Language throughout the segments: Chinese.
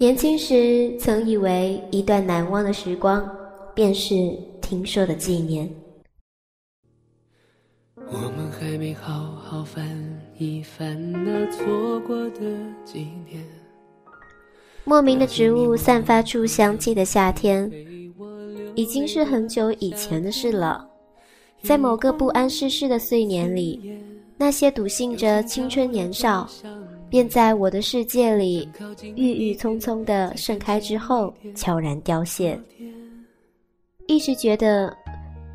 年轻时曾以为一段难忘的时光，便是听说的纪念。我们还没好好翻一翻那错过的纪念。莫名的植物散发出香气的夏天，已经是很久以前的事了。在某个不谙世事的岁年里，那些笃信着青春年少，便在我的世界里郁郁葱葱的盛开之后悄然凋谢。一直觉得，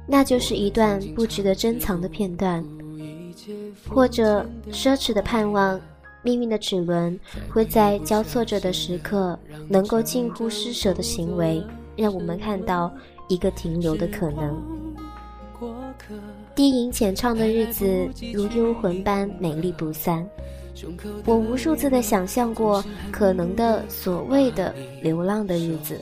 那就是一段不值得珍藏的片段，或者奢侈的盼望。命运的齿轮会在交错着的时刻，能够近乎施舍的行为，让我们看到一个停留的可能。低吟浅唱的日子，如幽魂般美丽不散。我无数次的想象过可能的所谓的流浪的日子。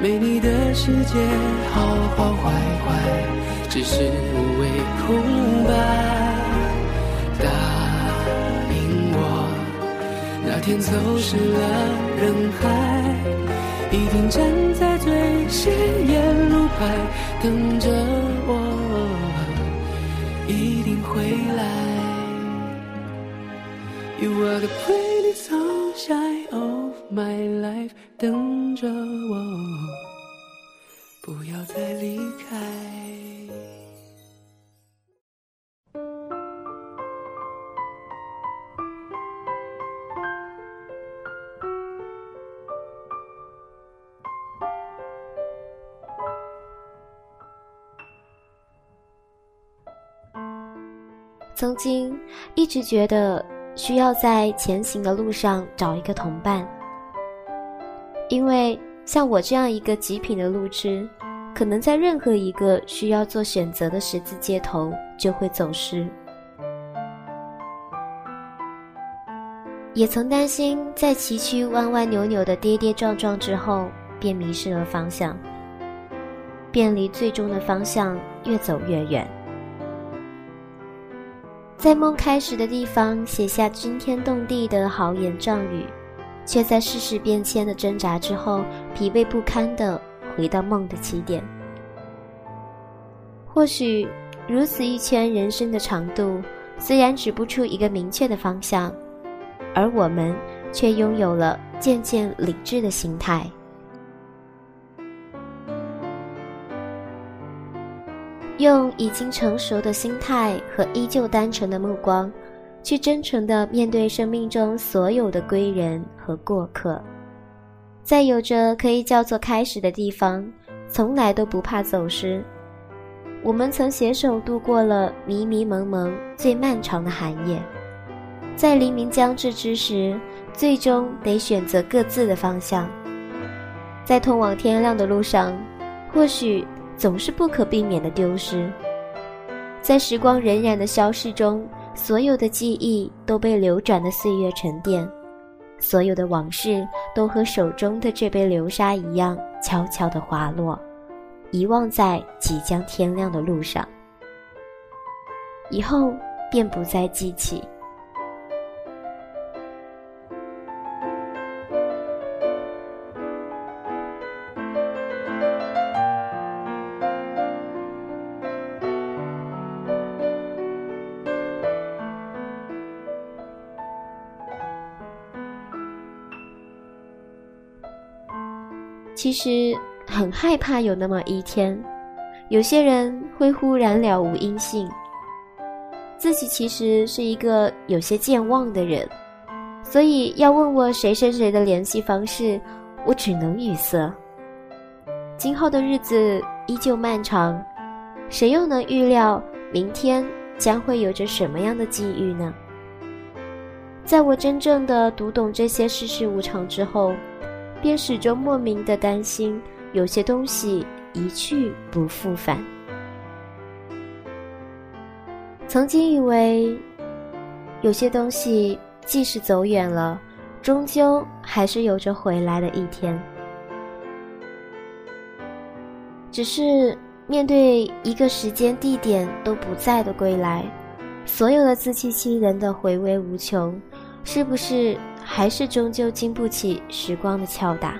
没你的世界，好好坏坏，只是无谓空白。答应我，那天走失了人海，一定站在最显眼路牌，等着我，一定会来。You are the pretty sunshine of my life，等着我，不要再离开。曾经一直觉得。需要在前行的路上找一个同伴，因为像我这样一个极品的路痴，可能在任何一个需要做选择的十字街头就会走失。也曾担心在崎岖弯弯扭扭的跌跌撞撞之后，便迷失了方向，便离最终的方向越走越远。在梦开始的地方写下惊天动地的豪言壮语，却在世事变迁的挣扎之后，疲惫不堪地回到梦的起点。或许如此一圈人生的长度，虽然指不出一个明确的方向，而我们却拥有了渐渐理智的心态。用已经成熟的心态和依旧单纯的目光，去真诚地面对生命中所有的归人和过客，在有着可以叫做开始的地方，从来都不怕走失。我们曾携手度过了迷迷蒙蒙最漫长的寒夜，在黎明将至之时，最终得选择各自的方向。在通往天亮的路上，或许。总是不可避免的丢失，在时光荏苒的消逝中，所有的记忆都被流转的岁月沉淀，所有的往事都和手中的这杯流沙一样悄悄地滑落，遗忘在即将天亮的路上，以后便不再记起。其实很害怕有那么一天，有些人会忽然了无音信。自己其实是一个有些健忘的人，所以要问我谁谁谁的联系方式，我只能语塞。今后的日子依旧漫长，谁又能预料明天将会有着什么样的际遇呢？在我真正的读懂这些世事无常之后。便始终莫名的担心，有些东西一去不复返。曾经以为，有些东西即使走远了，终究还是有着回来的一天。只是面对一个时间地点都不在的归来，所有的自欺欺人的回味无穷，是不是还是终究经不起时光的敲打？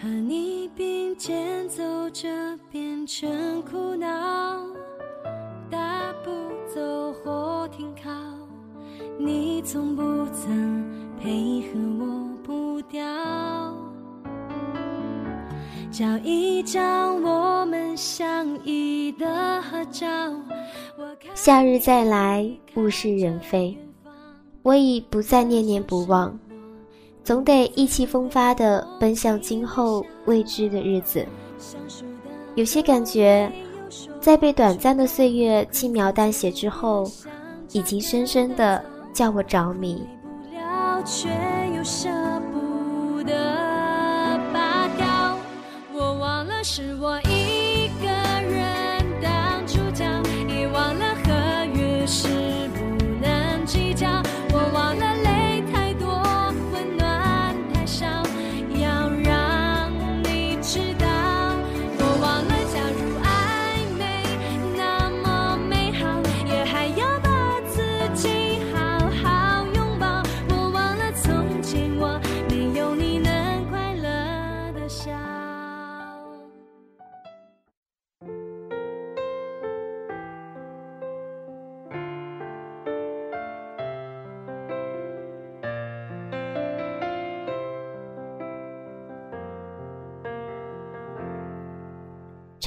和你并肩走着，变成苦恼，大步走或停靠，你从不曾配合我步调。找一张我们。夏日再来，物是人非，我已不再念念不忘。总得意气风发地奔向今后未知的日子。有些感觉，在被短暂的岁月轻描淡写之后，已经深深地叫我着迷。是我一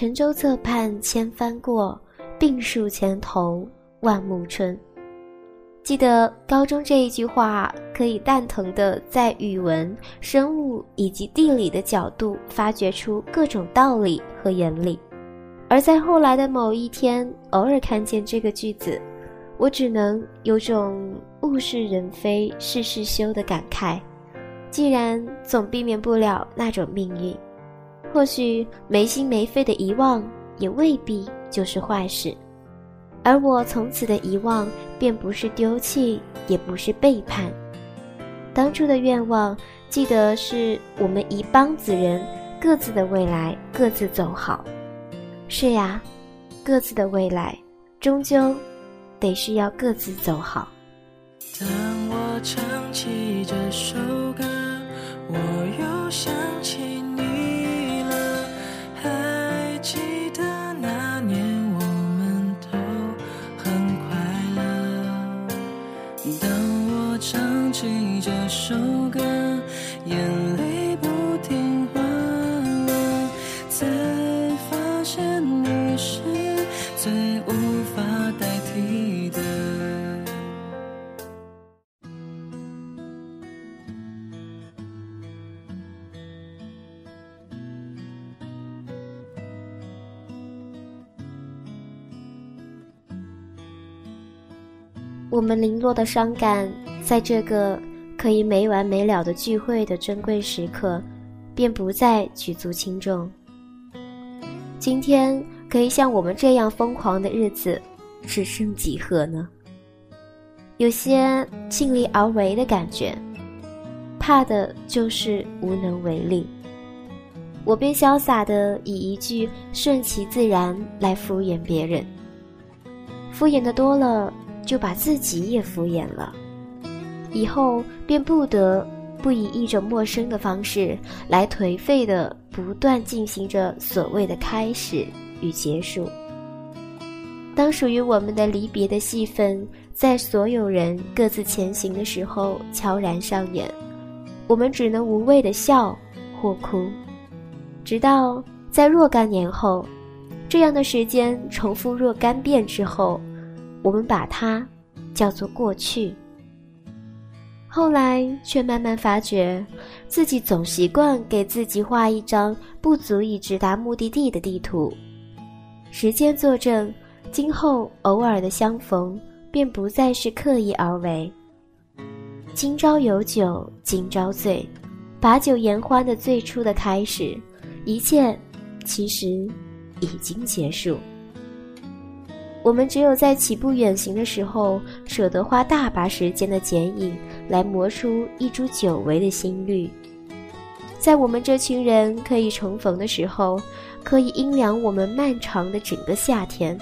沉舟侧畔千帆过，病树前头万木春。记得高中这一句话，可以蛋疼的在语文、生物以及地理的角度发掘出各种道理和原理。而在后来的某一天，偶尔看见这个句子，我只能有种物是人非事事休的感慨。既然总避免不了那种命运。或许没心没肺的遗忘，也未必就是坏事。而我从此的遗忘，便不是丢弃，也不是背叛。当初的愿望，记得是我们一帮子人，各自的未来各自走好。是呀，各自的未来，终究得是要各自走好。当我唱起这首歌，我又想起。我们零落的伤感，在这个可以没完没了的聚会的珍贵时刻，便不再举足轻重。今天可以像我们这样疯狂的日子，只剩几何呢？有些尽力而为的感觉，怕的就是无能为力。我便潇洒的以一句顺其自然来敷衍别人，敷衍的多了。就把自己也敷衍了，以后便不得不以一种陌生的方式来颓废的不断进行着所谓的开始与结束。当属于我们的离别的戏份在所有人各自前行的时候悄然上演，我们只能无谓的笑或哭，直到在若干年后，这样的时间重复若干遍之后。我们把它叫做过去，后来却慢慢发觉，自己总习惯给自己画一张不足以直达目的地的地图。时间作证，今后偶尔的相逢，便不再是刻意而为。今朝有酒今朝醉，把酒言欢的最初的开始，一切其实已经结束。我们只有在起步远行的时候，舍得花大把时间的剪影，来磨出一株久违的新绿。在我们这群人可以重逢的时候，可以阴凉我们漫长的整个夏天。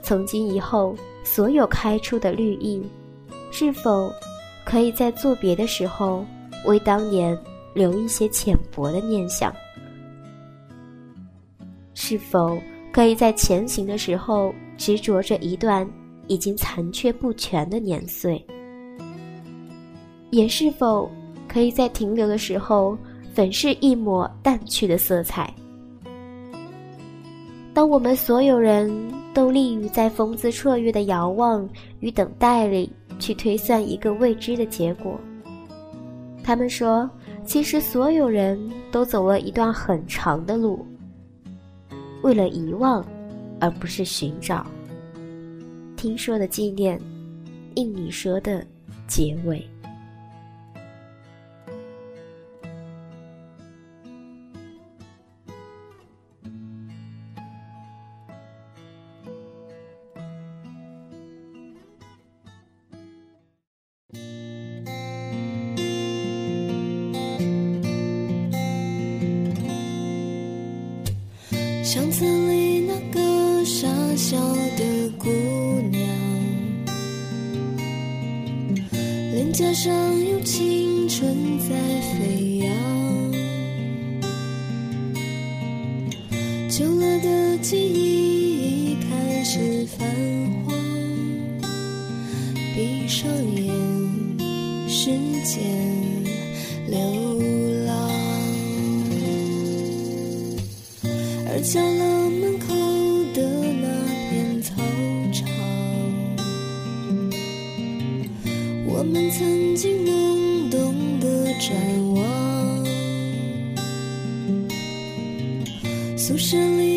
从今以后，所有开出的绿意，是否可以在作别的时候，为当年留一些浅薄的念想？是否可以在前行的时候，执着着一段已经残缺不全的年岁？也是否可以在停留的时候？粉饰一抹淡去的色彩。当我们所有人都立于在风姿绰约的遥望与等待里，去推算一个未知的结果。他们说，其实所有人都走了一段很长的路，为了遗忘，而不是寻找。听说的纪念，应你说的结尾。相册里笑的姑娘，脸颊上有青春在飞扬，旧了的记忆已开始泛黄，闭上眼，时间流。下了门宿舍里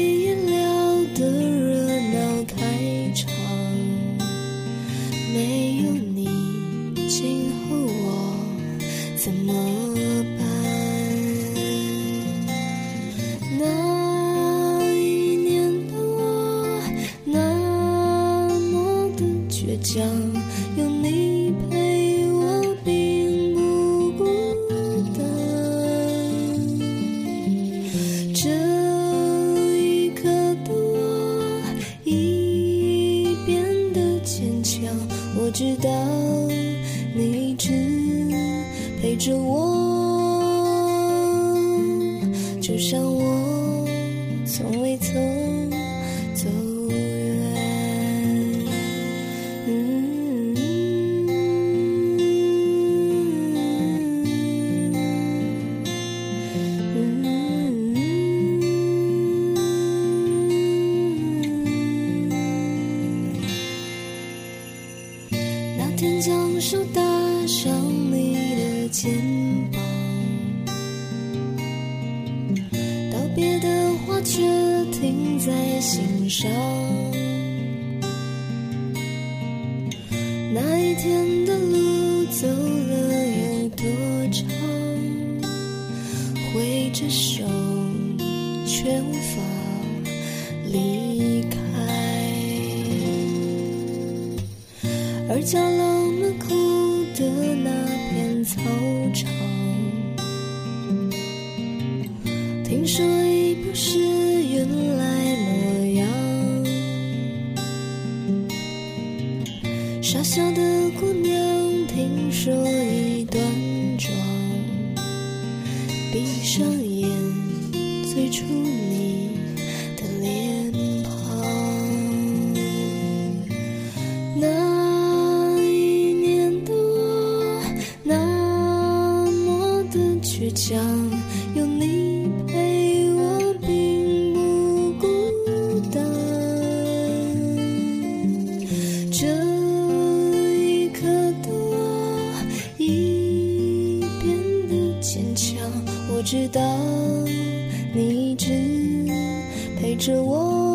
角落知道你一直陪着我。